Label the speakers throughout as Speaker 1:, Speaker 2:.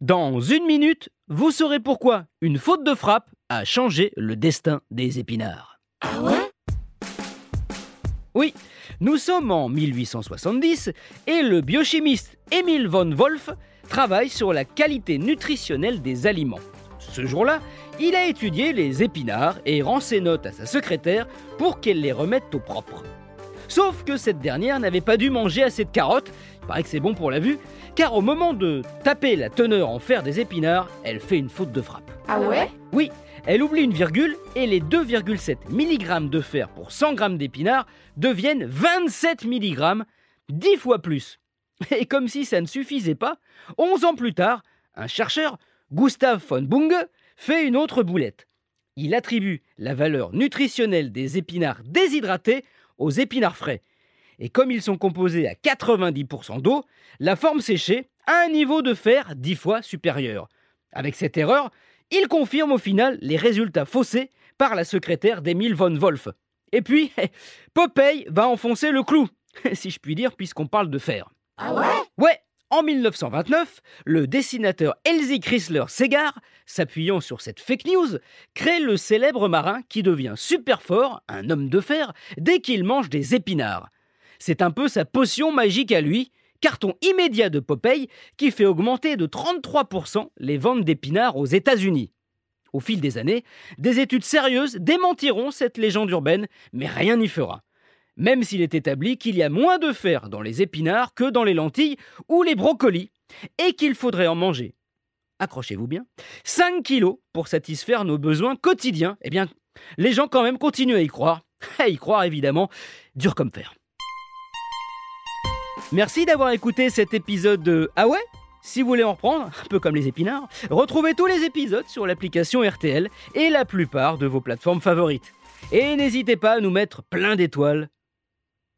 Speaker 1: Dans une minute, vous saurez pourquoi une faute de frappe a changé le destin des épinards.
Speaker 2: Ah ouais
Speaker 1: Oui, nous sommes en 1870 et le biochimiste Emil von Wolf travaille sur la qualité nutritionnelle des aliments. Ce jour-là, il a étudié les épinards et rend ses notes à sa secrétaire pour qu'elle les remette au propre. Sauf que cette dernière n'avait pas dû manger assez de carottes, il paraît que c'est bon pour la vue, car au moment de taper la teneur en fer des épinards, elle fait une faute de frappe.
Speaker 2: Ah ouais?
Speaker 1: Oui, elle oublie une virgule et les 2,7 mg de fer pour 100 g d'épinards deviennent 27 mg, 10 fois plus. Et comme si ça ne suffisait pas, 11 ans plus tard, un chercheur, Gustav von Bunge, fait une autre boulette. Il attribue la valeur nutritionnelle des épinards déshydratés aux épinards frais. Et comme ils sont composés à 90% d'eau, la forme séchée a un niveau de fer 10 fois supérieur. Avec cette erreur, il confirme au final les résultats faussés par la secrétaire d'Emile von Wolf. Et puis, Popeye va enfoncer le clou, si je puis dire, puisqu'on parle de fer.
Speaker 2: Ah ouais?
Speaker 1: Ouais, en 1929, le dessinateur Elsie Chrysler Segar, s'appuyant sur cette fake news, crée le célèbre marin qui devient super fort, un homme de fer, dès qu'il mange des épinards. C'est un peu sa potion magique à lui, carton immédiat de Popeye qui fait augmenter de 33% les ventes d'épinards aux États-Unis. Au fil des années, des études sérieuses démentiront cette légende urbaine, mais rien n'y fera même s'il est établi qu'il y a moins de fer dans les épinards que dans les lentilles ou les brocolis, et qu'il faudrait en manger, accrochez-vous bien, 5 kilos pour satisfaire nos besoins quotidiens, eh bien, les gens quand même continuent à y croire. À y croire évidemment, dur comme fer. Merci d'avoir écouté cet épisode de Ah ouais? Si vous voulez en reprendre, un peu comme les épinards, retrouvez tous les épisodes sur l'application RTL et la plupart de vos plateformes favorites. Et n'hésitez pas à nous mettre plein d'étoiles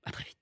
Speaker 1: à très vite.